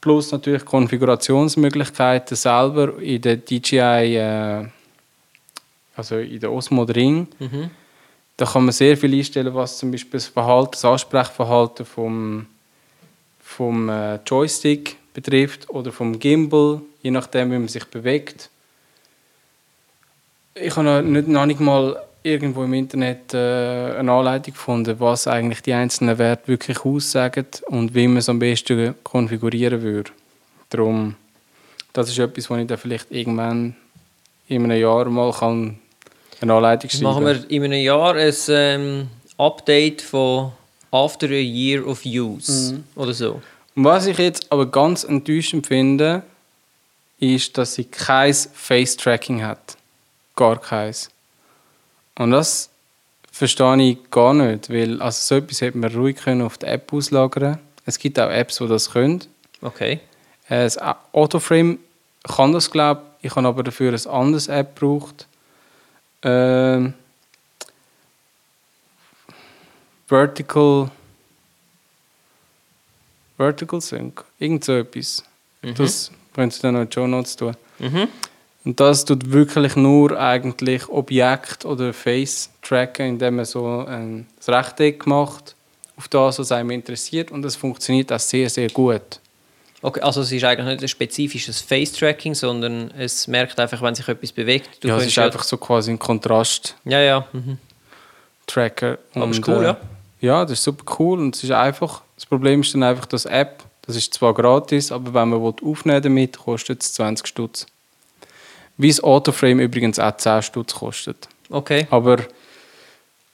plus natürlich Konfigurationsmöglichkeiten selber in der DJI, äh, also in der Osmo Ring. Mhm. Da kann man sehr viel einstellen, was zum Beispiel das Verhalten, das Ansprechverhalten vom, vom äh, Joystick betrifft oder vom Gimbal, je nachdem, wie man sich bewegt. Ich habe noch nicht, noch nicht mal irgendwo im Internet äh, eine Anleitung gefunden, was eigentlich die einzelnen Werte wirklich aussagen und wie man es am besten konfigurieren würde. Darum, das ist etwas, wo ich dann vielleicht irgendwann in einem Jahr mal kann eine Anleitung schreiben Machen wir in einem Jahr ein ähm, Update von After a Year of Use. Mhm. Oder so. Und was ich jetzt aber ganz enttäuschend finde, ist, dass sie kein Face-Tracking hat. gar keins. Und das verstehe ich gar nicht, weil also so etwas hätte man ruhig können auf die App auslagern Es gibt auch Apps, die das können. Okay. Das Autoframe kann das, glaube ich. Ich habe aber dafür ein anderes App gebraucht. Ähm, Vertical. Vertical Sync. Irgend so etwas. Das können Sie dann noch in die Show Notes tun. Mhm. Und das tut wirklich nur eigentlich Objekt oder Face tracken, indem man so ein Rechteck macht auf das, was einem interessiert. Und das funktioniert auch sehr, sehr gut. Okay, also es ist eigentlich nicht ein spezifisches Face-Tracking, sondern es merkt einfach, wenn sich etwas bewegt. Du ja, es ist einfach so quasi ein Kontrast. Ja, ja. Mhm. Tracker. Aber ist cool, ja. Ja, das ist super cool und es ist einfach, das Problem ist dann einfach, dass App, das ist zwar gratis, aber wenn man aufnehmen damit, kostet es 20 Stutz. Wie das Autoframe übrigens auch 10 Stutz kostet. Okay. Aber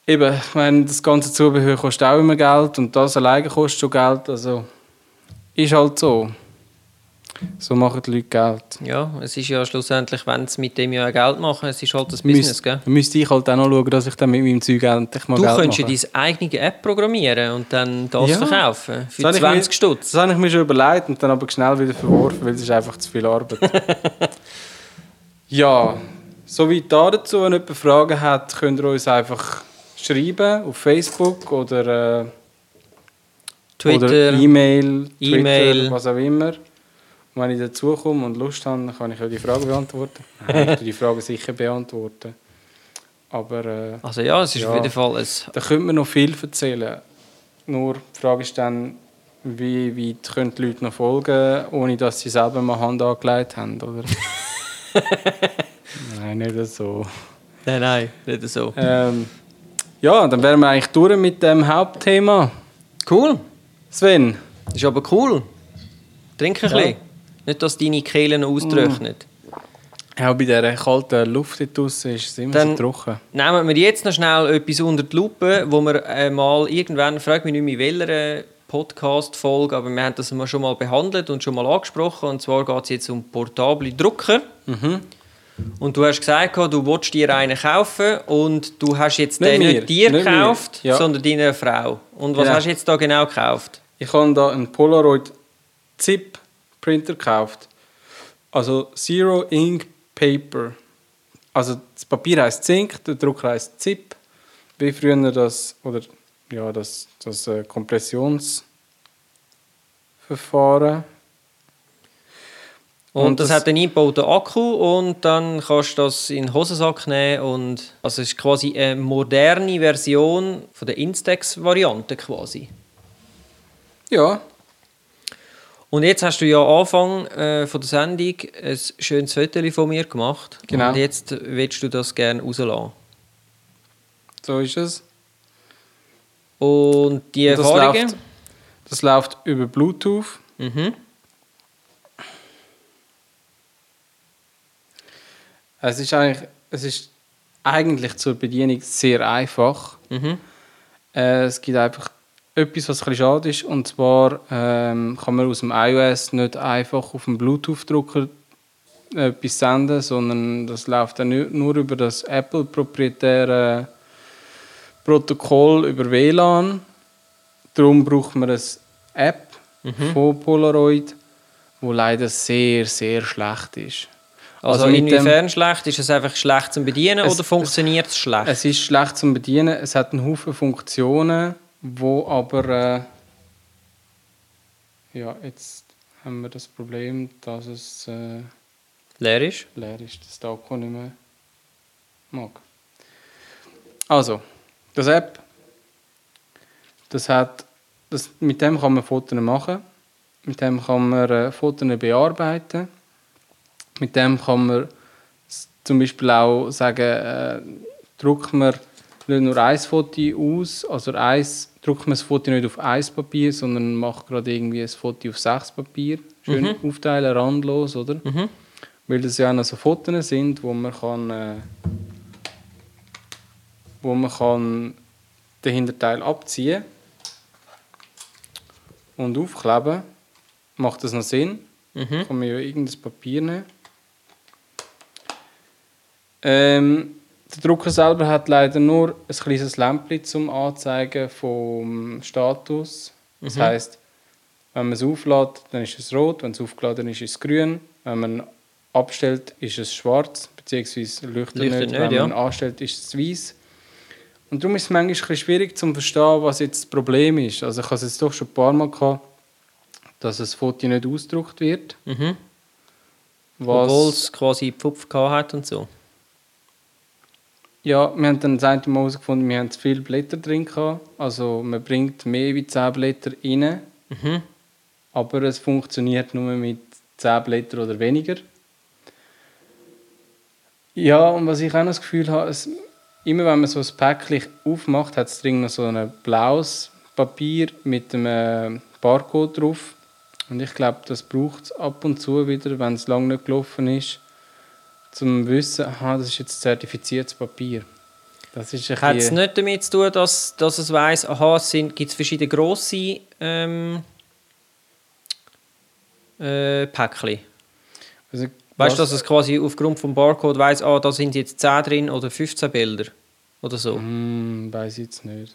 eben, ich meine, das ganze Zubehör kostet auch immer Geld und das alleine kostet schon Geld, also ist halt so. So machen die Leute Geld. Ja, es ist ja schlussendlich, wenn sie mit dem ja Geld machen, es ist halt das Business, Müsst- gell? Müsste ich halt auch noch schauen, dass ich dann mit meinem Zeug endlich mal Du Geld könntest ja mache. deine eigene App programmieren und dann das Ja. verkaufen. Für Das habe ich 20 mir- Stutz. Das habe ich mir schon überlegt und dann aber schnell wieder verworfen, weil es ist einfach zu viel Arbeit. ja, soweit da dazu, wenn jemand Fragen hat, könnt ihr uns einfach schreiben auf Facebook oder, äh, Twitter. E-Mail, Twitter, E-Mail. was auch immer. Und wenn ich dazukomme und Lust habe, kann ich auch die Frage beantworten. Nein, ich die Frage sicher beantworten. Aber äh, Also ja, es ist Ja. auf jeden Fall ein... da könnte man noch viel erzählen. Nur die Frage ist dann, wie weit können die Leute noch folgen, ohne dass sie selber mal Hand angelegt haben, oder? Nein, nicht so. Nein, nein, nicht so. Ähm, ja, dann wären wir eigentlich durch mit dem Hauptthema. Cool. Sven, Das ist aber cool. Trink ein Ja. bisschen. Nicht, dass deine Kehle noch austrocknet. auch bei dieser kalten Luft hier draussen ist es immer Dann- so trocken. Nehmen wir jetzt noch schnell etwas unter die Lupe, wo wir äh, mal irgendwann, frag mich nicht mehr, in welcher Podcast-Folge, aber wir haben das schon mal behandelt und schon mal angesprochen. Und zwar geht es jetzt um portable Drucker. Mhm. Und du hast gesagt, du willst dir einen kaufen und du hast jetzt Nicht den mir, nicht dir nicht gekauft, ja. sondern deiner Frau. Und was Genau. hast du jetzt da genau gekauft? Ich habe da einen Polaroid Zip Printer gekauft. Also Zero Ink Paper. Also das Papier heißt Zink, der Drucker heißt Zip. Wie früher das oder ja das das äh, Kompressionsverfahren. Und, Und das, das- hat einen eingebauten Akku und dann kannst du das in den Hosensack nehmen und also es ist quasi eine moderne Version von der Instax-Variante quasi. Ja, Und jetzt hast du ja am Anfang äh, von der Sendung ein schönes Foto von mir gemacht. Genau. Und jetzt willst du das gerne rauslassen. so ist es. Und die Und das Erfahrungen? läuft, das läuft über Bluetooth. Mhm. Es ist eigentlich es ist eigentlich zur Bedienung sehr einfach. Mhm. Äh, es gibt einfach etwas, was ein bisschen schade ist. Und zwar ähm, kann man aus dem iOS nicht einfach auf dem Bluetooth-Drucker etwas senden, sondern das läuft dann nur- über das Apple-proprietäre Protokoll über WLAN. Darum braucht man eine App von Polaroid, wo leider sehr, sehr schlecht ist. Also, dem- inwiefern schlecht? Ist es einfach schlecht zum Bedienen Es- oder funktioniert es schlecht? Es ist schlecht zum Bedienen. Es hat einen Haufen Funktionen, wo aber äh, ja jetzt haben wir das Problem, dass es äh, Leer ist? leer ist, dass der Akku nicht mehr mag. Also das App, das hat, das, mit dem kann man Fotos machen, mit dem kann man äh, Fotos bearbeiten, mit dem kann man zum Beispiel auch sagen, äh, druckt man nicht nur ein Foto aus, also eins, druckt man das Foto nicht auf ein Papier, sondern macht gerade irgendwie ein Foto auf sechs Papier. Schön aufteilen, randlos, oder? Mhm. Weil das ja auch noch so Fotos sind, wo man kann, äh, wo man kann den Hinterteil abziehen und aufkleben. Macht das noch Sinn? Mhm. Kann man ja irgendein Papier nehmen. Ähm, der Drucker selber hat leider nur ein kleines Lämpchen zum Anzeigen vom Status. Das Mhm. heißt, wenn man es auflädt, dann ist es rot, wenn es aufgeladen ist, ist es grün. Wenn man abstellt, ist es schwarz, beziehungsweise leuchtet, Leuchtet nicht. nicht, Wenn ja. man anstellt, ist es weiß. Und darum ist es manchmal ein bisschen schwierig zu verstehen, was jetzt das Problem ist. Also ich habe es jetzt doch schon ein paar Mal gehabt, dass das Foto nicht ausgedruckt wird. Mhm. Obwohl es quasi Pfupf gehabt hat und so. Ja, wir haben dann das eine Mal herausgefunden, wir haben zu viele Blätter drin gehabt. Also man bringt mehr wie 10 Blätter rein, Mhm. aber es funktioniert nur mit 10 Blättern oder weniger. Ja, und was ich auch noch das Gefühl habe, es, immer wenn man so ein Päckchen aufmacht, hat es drin noch so ein blaues Papier mit einem Barcode drauf. Und ich glaube, das braucht es ab und zu wieder, wenn es lange nicht gelaufen ist, zum Wissen, aha, das ist jetzt zertifiziertes Papier. Das ist Hat es nicht damit zu tun, dass, dass es weiss, aha, es sind- gibt verschiedene grosse ähm, äh, Päckchen? Also, Weißt du, dass es quasi aufgrund vom Barcode weiss, ah, da sind jetzt 10 drin oder 15 Bilder? Oder so? Hm, weiß ich jetzt nicht.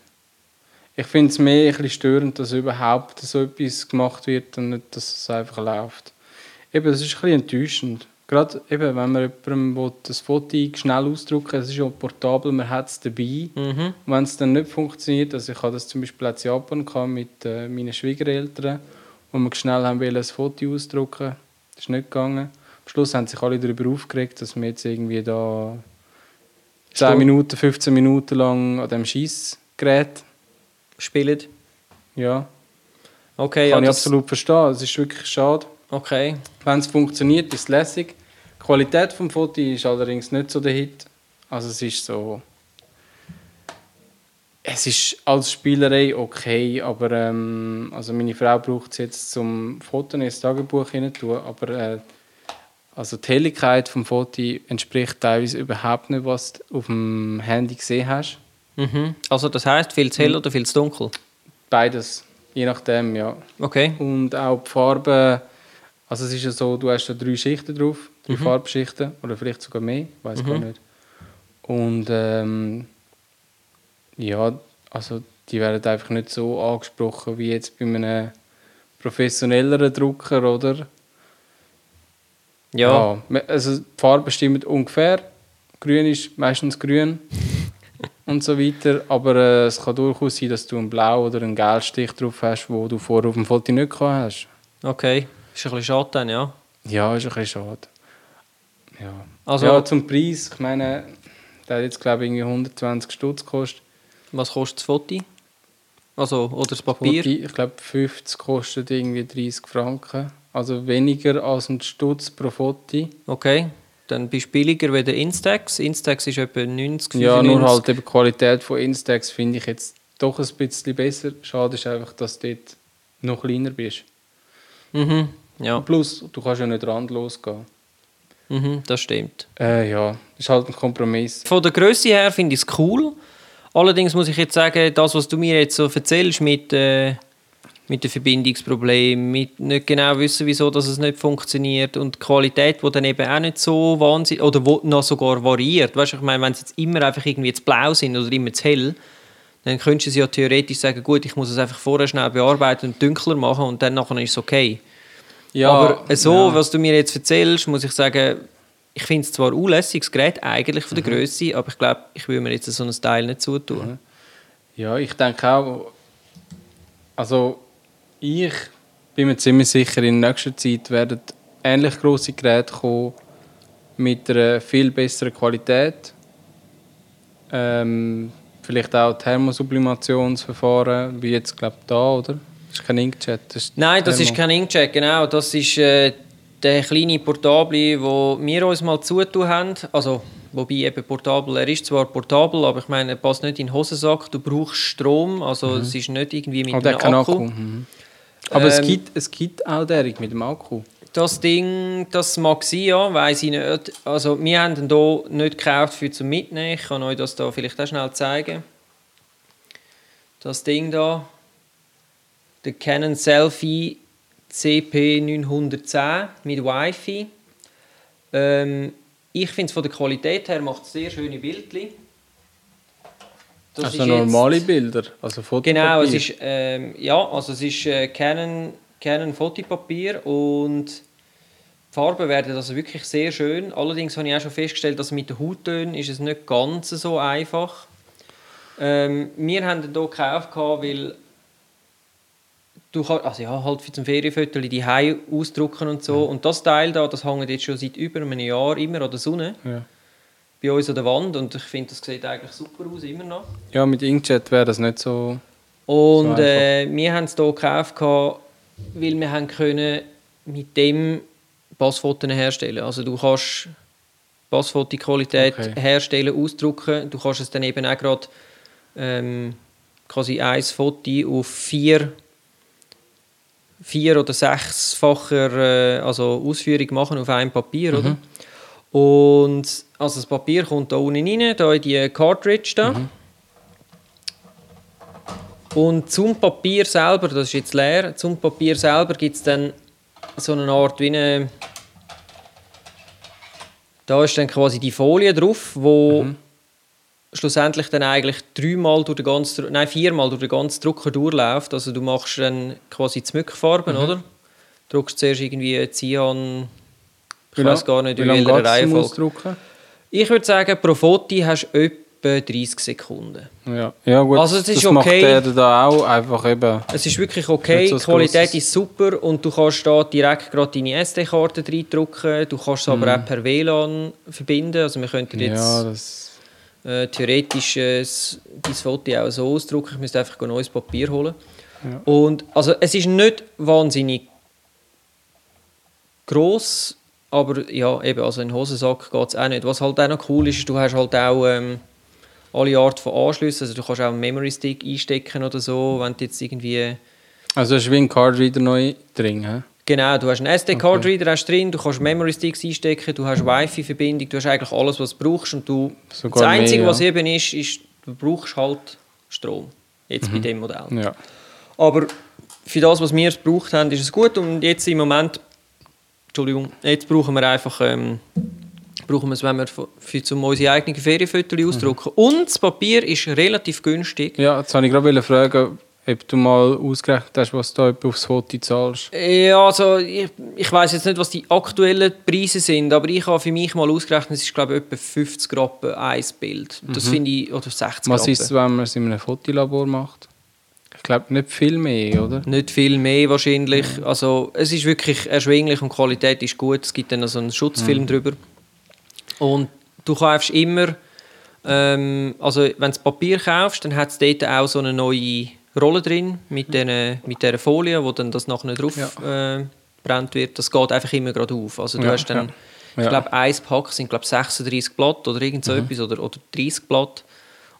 Ich finde es mehr ein bisschen störend, dass überhaupt so etwas gemacht wird und nicht, dass es einfach läuft. Eben, das ist ein bisschen enttäuschend. Gerade eben, wenn man jemandem das Foto schnell ausdrucken es ist ja portabel, man hat es dabei. Mhm. Wenn es dann nicht funktioniert, also ich hatte das zum Beispiel in Japan gehabt mit äh, meinen Schwiegereltern, wo wir schnell haben wollen, ein Foto ausdrucken Das ist nicht gegangen. Am Schluss haben sich alle darüber aufgeregt, dass wir jetzt irgendwie da 10 Stunde. Minuten, 15 Minuten lang an dem Schießgerät, Spielen? ja, Okay, kann ja, ich absolut verstehen. Es ist wirklich schade. Okay. Wenn es funktioniert, ist es lässig. Die Qualität des Fotos ist allerdings nicht so der Hit. Also es ist so... Es ist als Spielerei okay, aber ähm, also meine Frau braucht es jetzt zum Foto ins Tagebuch hinein tun, aber äh, also die Helligkeit vom Foto entspricht teilweise überhaupt nicht, was du auf dem Handy gesehen hast. Mhm. Also das heisst, viel zu hell Mhm. oder viel zu dunkel? Beides, je nachdem, ja. Okay. Und auch die Farben, also es ist ja so, du hast da drei Schichten drauf, drei Farbschichten oder vielleicht sogar mehr, weiß gar nicht. Und ähm, ja, also die werden einfach nicht so angesprochen wie jetzt bei einem professionelleren Drucker, oder? Ja. me- also die Farben stimmen ungefähr. Grün ist meistens grün und so weiter. Aber äh, es kann durchaus sein, dass du einen Blau- oder einen Gelstich drauf hast, wo du vorher auf dem Foto nicht gehabt hast. Okay. Ist ein bisschen schade dann, ja. Ja, ist ein bisschen schade. Ja. Also- ja, zum Preis, ich meine, der hat jetzt glaube ich irgendwie 120 Stutz gekostet. Was kostet das Foto? Also, oder das Papier? Foto, ich glaube 50 kostet irgendwie 30 Franken. Also weniger als ein Stutz pro Foto. Okay. Dann bist du billiger wie der Instax. Instax ist etwa 90, 95. Ja, nur halt die Qualität von Instax finde ich jetzt doch ein bisschen besser. Schade ist einfach, dass du dort noch kleiner bist. Mhm. Ja, Plus, du kannst ja nicht randlos gehen. mhm, das stimmt. Äh, ja, ist halt ein Kompromiss. Von der Größe her finde ich es cool. Allerdings muss ich jetzt sagen, das, was du mir jetzt so erzählst mit, äh, mit den Verbindungsproblemen, mit nicht genau wissen, wieso dass es nicht funktioniert und die Qualität, die dann eben auch nicht so wahnsinnig, oder wo noch sogar variiert. Weißt du, ich meine, wenn sie jetzt immer einfach irgendwie zu blau sind oder immer zu hell, dann könntest du sie ja theoretisch sagen, gut, ich muss es einfach vorher schnell bearbeiten und dunkler machen und dann nachher ist es okay. Ja, Aber so, ja. was du mir jetzt erzählst, muss ich sagen, ich finde es zwar ein unlässiges Gerät, eigentlich von der Mhm. Größe, aber ich glaube, ich würde mir jetzt so ein Teil nicht zutun. Ja, ich denke auch, also ich bin mir ziemlich sicher, in nächster Zeit werden ähnlich große Geräte kommen mit einer viel besseren Qualität. Ähm, vielleicht auch Thermosublimationsverfahren, wie jetzt glaube ich da, oder? Das ist kein Inkjet. Das Nein, das Thermo. ist kein Inkjet, genau. Das ist äh, der kleine Portable, wo wir uns mal zutun haben. Also, wobei eben portabel, er ist zwar portabel, aber ich meine, er passt nicht in den Hosensack. Du brauchst Strom, also es ist nicht irgendwie mit Oh, der einem kann Akku. Akku. Mhm. Aber es, Ähm, gibt, es gibt auch derige mit dem Akku. Das Ding, das mag sein, ja, weiß ich nicht. Also, wir haben ihn hier nicht gekauft für zum Mitnehmen. Ich kann euch das da vielleicht auch schnell zeigen. Das Ding da, der Canon Selfie CP910 mit Wi-Fi. Ähm, ich finde es von der Qualität her macht es sehr schöne Bildchen. Das Also normale Bilder, also Fotopapier. Genau, es ist, ähm, ja, also es ist äh, Canon, Canon Fotopapier und die Farben werden also wirklich sehr schön. Allerdings habe ich auch schon festgestellt, dass mit den Hauttönen ist es nicht ganz so einfach. Ähm, wir haben den hier gekauft, weil du kannst, also ja, halt für zum Ferienfoto die Hai ausdrucken und so. Und das Teil da, das hängt jetzt schon seit über einem Jahr immer an der Sonne Ja. bei uns an der Wand und ich finde, das sieht eigentlich super aus, immer noch. ja, mit Inkjet wäre das nicht so... Und einfach. äh, wir haben es hier gekauft, weil wir haben können mit dem Passfotos herstellen Also du kannst Passfotoqualität Okay. herstellen, ausdrucken. Du kannst es dann eben auch gerade ähm, quasi ein Foto auf vier, vier oder sechsfacher äh, also Ausführung machen auf einem Papier, Mhm. oder? Und also das Papier kommt da unten rein, da in die Cartridge da. Mhm. Und zum Papier selber, das ist jetzt leer, zum Papier selber gibt es dann so eine Art wie eine... Da ist dann quasi die Folie drauf, wo Mhm. Schlussendlich dann eigentlich dreimal durch den ganzen, nein viermal durch den ganzen Drucker durchläuft. Also du machst dann quasi die Smückfarben, Mhm. oder? Druckst zuerst irgendwie Cyan, ich weiß gar nicht, wie in welcher zum Reihenfolge. Ich würde sagen, pro Foto hast du etwa 30 Sekunden. Ja. ja, gut, Also es ist das macht okay. der da auch einfach eben... Es ist wirklich okay, so die Qualität grosses- ist super und du kannst da direkt gerade deine SD-Karte reindrücken. Du kannst es aber auch per WLAN verbinden. Also wir könnten jetzt Mhm. Ja. Äh, theoretisch äh, s- dein Foto auch so ausdrucken. Ich müsste einfach ein neues Papier holen. Ja. Und also es ist nicht wahnsinnig groß, aber ja, eben, also in den Hosensack geht es auch nicht. Was halt auch noch cool ist, ist, du hast halt auch ähm, alle Art von Anschlüssen. Also du kannst auch einen Memory Stick einstecken oder so, wenn du jetzt irgendwie Also es ist wie ein Cardreader neu drin, hä? Genau, du hast einen SD-Card-Reader hast drin, du kannst Memory Sticks einstecken, du hast Wi-Fi-Verbindung, du hast eigentlich alles, was du brauchst. Und du, Sogar das Einzige, mehr, was ja. eben ist, ist, du brauchst halt Strom. Jetzt Mhm. bei dem Modell. Ja. Aber für das, was wir gebraucht haben, ist es gut. Und jetzt im Moment, Entschuldigung, jetzt brauchen wir einfach, ähm, brauchen wir es, wenn wir für, für zum unsere eigenen Ferienfotos Mhm. ausdrucken. Und das Papier ist relativ günstig. Ja, jetzt wollte ich gerade fragen, ob du mal ausgerechnet hast, was du da aufs Foto zahlst. Ja, also ich, ich weiß jetzt nicht, was die aktuellen Preise sind, aber ich habe für mich mal ausgerechnet, es ist glaube ich etwa 50 Rappen ein Bild. Das finde ich, oder 60 Mhm. Was Rappen. ist es, wenn man es in einem Fotolabor macht? Ich glaube nicht viel mehr, oder? Nicht viel mehr wahrscheinlich. Mhm. Also es ist wirklich erschwinglich und die Qualität ist gut. Es gibt dann noch so einen Schutzfilm Mhm. drüber. Und du kaufst immer, ähm, also wenn du Papier kaufst, dann hat es dort auch so eine neue Rolle drin mit, den, mit dieser Folie, wo dann das nachher drauf äh, brennt wird. Das geht einfach immer gerade auf. Also du Ja, hast dann, ja. ich Ja. glaube, ein Pack sind glaube 36 Blatt oder irgend so Mhm. etwas oder, oder 30 Blatt.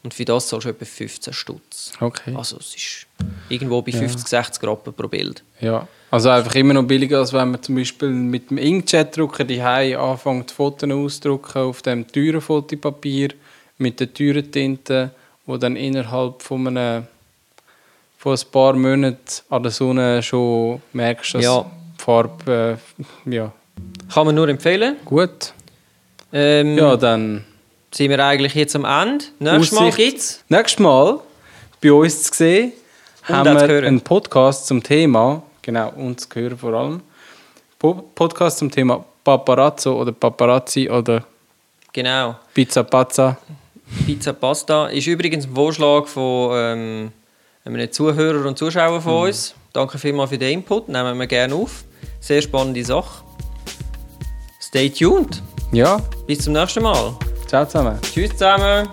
Und für das zahlst du etwa 15 Stutz. Okay. Also es ist irgendwo bei 50, 60 Rappen pro Bild. Ja. Also einfach immer noch billiger, als wenn man zum Beispiel mit dem Inkjet-Drucker die anfängt, Fotos auszudrucken auf dem teuren Fotopapier mit der teuren Tinte, wo dann innerhalb von einem von ein paar Monaten an der Sonne schon merkst, dass Ja. die Farbe äh, ja, Kann man nur empfehlen. gut. Ähm, Ja, dann Sind wir eigentlich jetzt am Ende? Nächstes Mal gibt's. Nächstes Mal bei uns zu sehen, Und haben wir hören. einen Podcast zum Thema, genau, und zu hören vor allem, Po- Podcast zum Thema Paparazzo oder Paparazzi oder Genau. Pizza Pazza. Pizza Pasta ist übrigens ein Vorschlag von ähm, einem Zuhörer und Zuschauer von Mhm. uns. Danke vielmals für den Input. Nehmen wir gerne auf. Sehr spannende Sache. Stay tuned. Ja, Bis zum nächsten Mal. ciao zusammen. Tschüss zusammen.